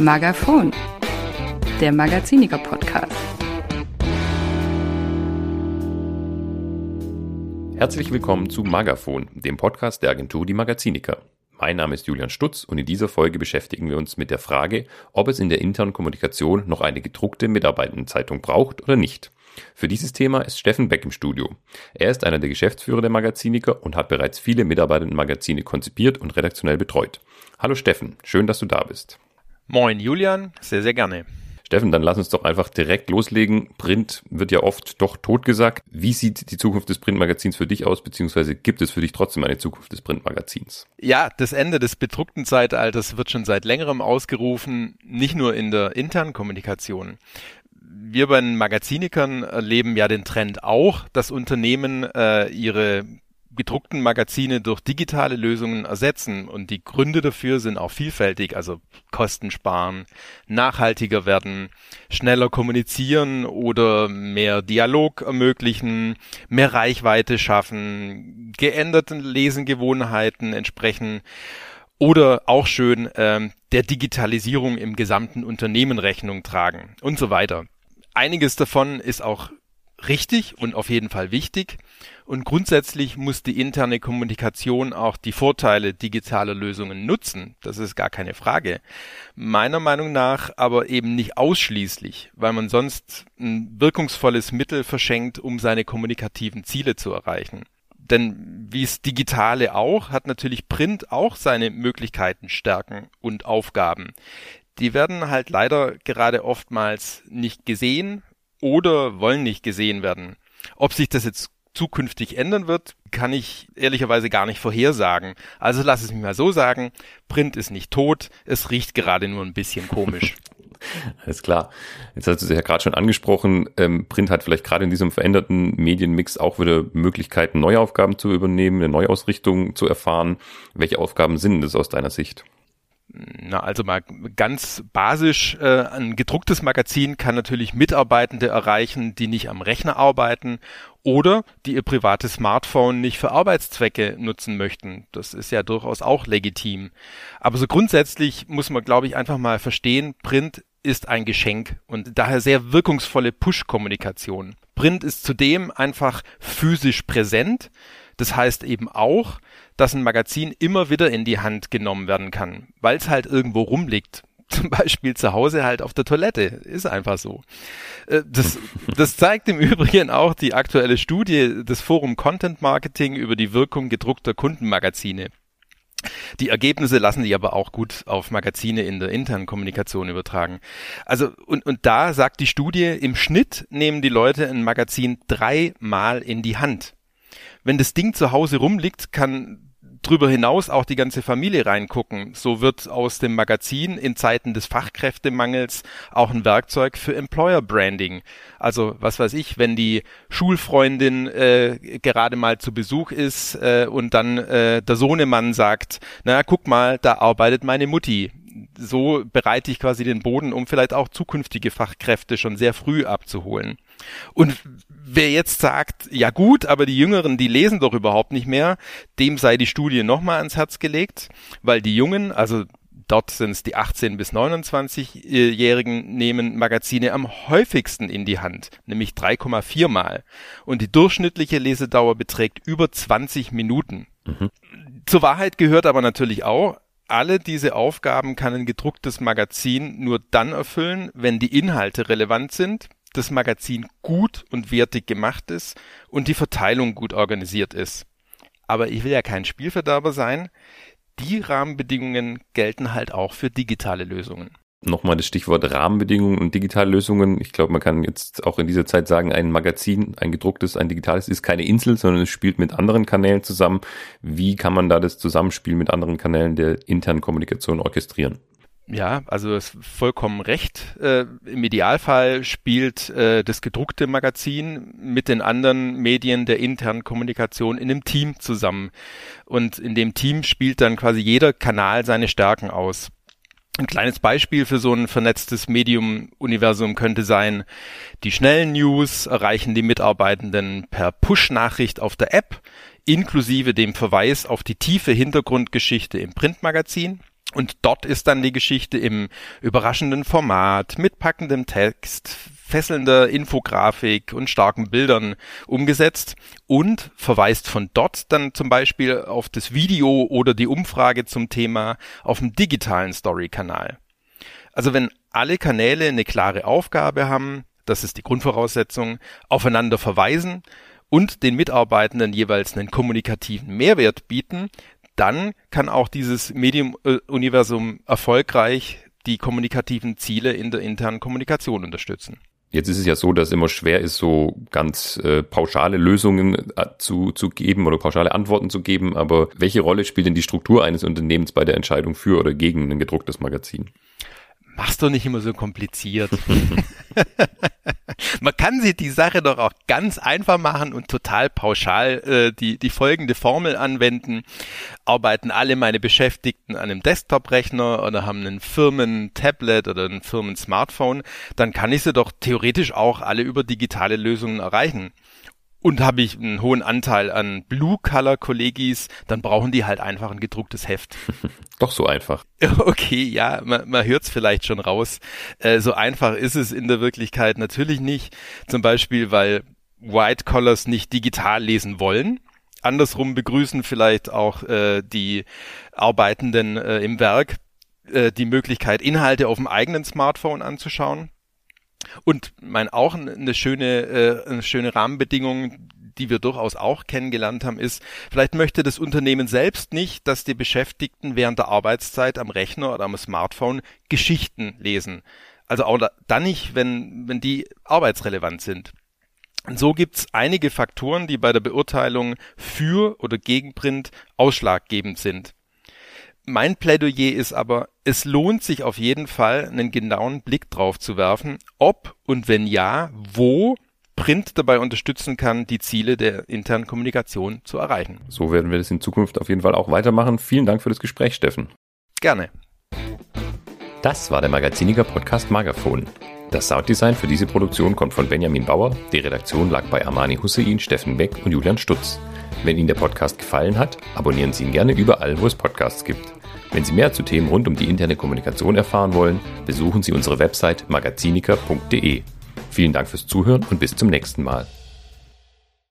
Magaphon, der Magaziniker Podcast. Herzlich willkommen zu Magaphon, dem Podcast der Agentur Die Magaziniker. Mein Name ist Julian Stutz und in dieser Folge beschäftigen wir uns mit der Frage, ob es in der internen Kommunikation noch eine gedruckte Mitarbeitendenzeitung braucht oder nicht. Für dieses Thema ist Steffen Beck im Studio. Er ist einer der Geschäftsführer der Magaziniker und hat bereits viele Mitarbeitendenmagazine konzipiert und redaktionell betreut. Hallo Steffen, schön, dass du da bist. Moin Julian, sehr, sehr gerne. Steffen, dann lass uns doch einfach direkt loslegen. Print wird ja oft doch totgesagt. Wie sieht die Zukunft des Printmagazins für dich aus, beziehungsweise gibt es für dich trotzdem eine Zukunft des Printmagazins? Ja, das Ende des bedruckten Zeitalters wird schon seit längerem ausgerufen, nicht nur in der internen Kommunikation wir bei den Magazinikern erleben ja den Trend auch, dass Unternehmen äh, ihre gedruckten Magazine durch digitale Lösungen ersetzen. Und die Gründe dafür sind auch vielfältig, also Kosten sparen, nachhaltiger werden, schneller kommunizieren oder mehr Dialog ermöglichen, mehr Reichweite schaffen, geänderten Lesengewohnheiten entsprechen oder auch schön ähm, der Digitalisierung im gesamten Unternehmen Rechnung tragen und so weiter. Einiges davon ist auch richtig und auf jeden Fall wichtig. Und grundsätzlich muss die interne Kommunikation auch die Vorteile digitaler Lösungen nutzen. Das ist gar keine Frage. Meiner Meinung nach aber eben nicht ausschließlich, weil man sonst ein wirkungsvolles Mittel verschenkt, um seine kommunikativen Ziele zu erreichen. Denn wie es Digitale auch, hat natürlich Print auch seine Möglichkeiten, Stärken und Aufgaben. Die werden halt leider gerade oftmals nicht gesehen, oder wollen nicht gesehen werden. Ob sich das jetzt zukünftig ändern wird, kann ich ehrlicherweise gar nicht vorhersagen. Also lass es mich mal so sagen, Print ist nicht tot, es riecht gerade nur ein bisschen komisch. Alles klar. Jetzt hast du es ja gerade schon angesprochen, ähm, Print hat vielleicht gerade in diesem veränderten Medienmix auch wieder Möglichkeiten, neue Aufgaben zu übernehmen, eine Neuausrichtung zu erfahren. Welche Aufgaben sind das aus deiner Sicht? Na, also mal ganz basisch, äh, ein gedrucktes Magazin kann natürlich Mitarbeitende erreichen, die nicht am Rechner arbeiten oder die ihr privates Smartphone nicht für Arbeitszwecke nutzen möchten. Das ist ja durchaus auch legitim. Aber so grundsätzlich muss man, glaube ich, einfach mal verstehen, Print ist ein Geschenk und daher sehr wirkungsvolle Push-Kommunikation. Print ist zudem einfach physisch präsent. Das heißt eben auch, dass ein Magazin immer wieder in die Hand genommen werden kann, weil es halt irgendwo rumliegt. Zum Beispiel zu Hause halt auf der Toilette. Ist einfach so. Äh, das, das zeigt im Übrigen auch die aktuelle Studie des Forum Content Marketing über die Wirkung gedruckter Kundenmagazine. Die Ergebnisse lassen sich aber auch gut auf Magazine in der internen Kommunikation übertragen. Also, und, und da sagt die Studie, im Schnitt nehmen die Leute ein Magazin dreimal in die Hand. Wenn das Ding zu Hause rumliegt, kann drüber hinaus auch die ganze Familie reingucken. So wird aus dem Magazin in Zeiten des Fachkräftemangels auch ein Werkzeug für Employer Branding. Also was weiß ich, wenn die Schulfreundin äh, gerade mal zu Besuch ist äh, und dann äh, der Sohnemann sagt, na guck mal, da arbeitet meine Mutti so bereite ich quasi den Boden, um vielleicht auch zukünftige Fachkräfte schon sehr früh abzuholen. Und wer jetzt sagt, ja gut, aber die Jüngeren, die lesen doch überhaupt nicht mehr, dem sei die Studie nochmal ans Herz gelegt, weil die Jungen, also dort sind es die 18 bis 29-Jährigen, nehmen Magazine am häufigsten in die Hand, nämlich 3,4 Mal. Und die durchschnittliche Lesedauer beträgt über 20 Minuten. Mhm. Zur Wahrheit gehört aber natürlich auch, alle diese Aufgaben kann ein gedrucktes Magazin nur dann erfüllen, wenn die Inhalte relevant sind, das Magazin gut und wertig gemacht ist und die Verteilung gut organisiert ist. Aber ich will ja kein Spielverderber sein. Die Rahmenbedingungen gelten halt auch für digitale Lösungen. Nochmal das Stichwort Rahmenbedingungen und digitale Lösungen. Ich glaube, man kann jetzt auch in dieser Zeit sagen, ein Magazin, ein gedrucktes, ein digitales ist keine Insel, sondern es spielt mit anderen Kanälen zusammen. Wie kann man da das Zusammenspiel mit anderen Kanälen der internen Kommunikation orchestrieren? Ja, also ist vollkommen recht. Äh, Im Idealfall spielt äh, das gedruckte Magazin mit den anderen Medien der internen Kommunikation in einem Team zusammen. Und in dem Team spielt dann quasi jeder Kanal seine Stärken aus. Ein kleines Beispiel für so ein vernetztes Medium-Universum könnte sein, die schnellen News erreichen die Mitarbeitenden per Push-Nachricht auf der App, inklusive dem Verweis auf die tiefe Hintergrundgeschichte im Printmagazin. Und dort ist dann die Geschichte im überraschenden Format, mit packendem Text, fesselnder Infografik und starken Bildern umgesetzt und verweist von dort dann zum Beispiel auf das Video oder die Umfrage zum Thema auf dem digitalen Story-Kanal. Also wenn alle Kanäle eine klare Aufgabe haben, das ist die Grundvoraussetzung, aufeinander verweisen und den Mitarbeitenden jeweils einen kommunikativen Mehrwert bieten, dann kann auch dieses Medium-Universum erfolgreich die kommunikativen Ziele in der internen Kommunikation unterstützen. Jetzt ist es ja so, dass es immer schwer ist, so ganz äh, pauschale Lösungen äh, zu, zu geben oder pauschale Antworten zu geben. Aber welche Rolle spielt denn die Struktur eines Unternehmens bei der Entscheidung für oder gegen ein gedrucktes Magazin? Mach's doch nicht immer so kompliziert. Man kann sich die Sache doch auch ganz einfach machen und total pauschal äh, die, die folgende Formel anwenden. Arbeiten alle meine Beschäftigten an einem Desktop-Rechner oder haben einen Firmen-Tablet oder ein Firmen-Smartphone, dann kann ich sie doch theoretisch auch alle über digitale Lösungen erreichen und habe ich einen hohen Anteil an Blue-Color-Kollegis, dann brauchen die halt einfach ein gedrucktes Heft. Doch so einfach. Okay, ja, man, man hört es vielleicht schon raus. Äh, so einfach ist es in der Wirklichkeit natürlich nicht. Zum Beispiel, weil White Collars nicht digital lesen wollen. Andersrum begrüßen vielleicht auch äh, die Arbeitenden äh, im Werk äh, die Möglichkeit, Inhalte auf dem eigenen Smartphone anzuschauen. Und mein auch eine schöne, äh, eine schöne Rahmenbedingung, die wir durchaus auch kennengelernt haben, ist, vielleicht möchte das Unternehmen selbst nicht, dass die Beschäftigten während der Arbeitszeit am Rechner oder am Smartphone Geschichten lesen. Also auch dann nicht, wenn, wenn die arbeitsrelevant sind. Und so gibt's einige Faktoren, die bei der Beurteilung für oder gegen Print ausschlaggebend sind. Mein Plädoyer ist aber, es lohnt sich auf jeden Fall, einen genauen Blick drauf zu werfen, ob und wenn ja, wo Print dabei unterstützen kann, die Ziele der internen Kommunikation zu erreichen. So werden wir das in Zukunft auf jeden Fall auch weitermachen. Vielen Dank für das Gespräch, Steffen. Gerne. Das war der Magaziniger Podcast Magaphon. Das Sounddesign für diese Produktion kommt von Benjamin Bauer. Die Redaktion lag bei Armani Hussein, Steffen Beck und Julian Stutz. Wenn Ihnen der Podcast gefallen hat, abonnieren Sie ihn gerne überall, wo es Podcasts gibt. Wenn Sie mehr zu Themen rund um die interne Kommunikation erfahren wollen, besuchen Sie unsere Website magaziniker.de. Vielen Dank fürs Zuhören und bis zum nächsten Mal.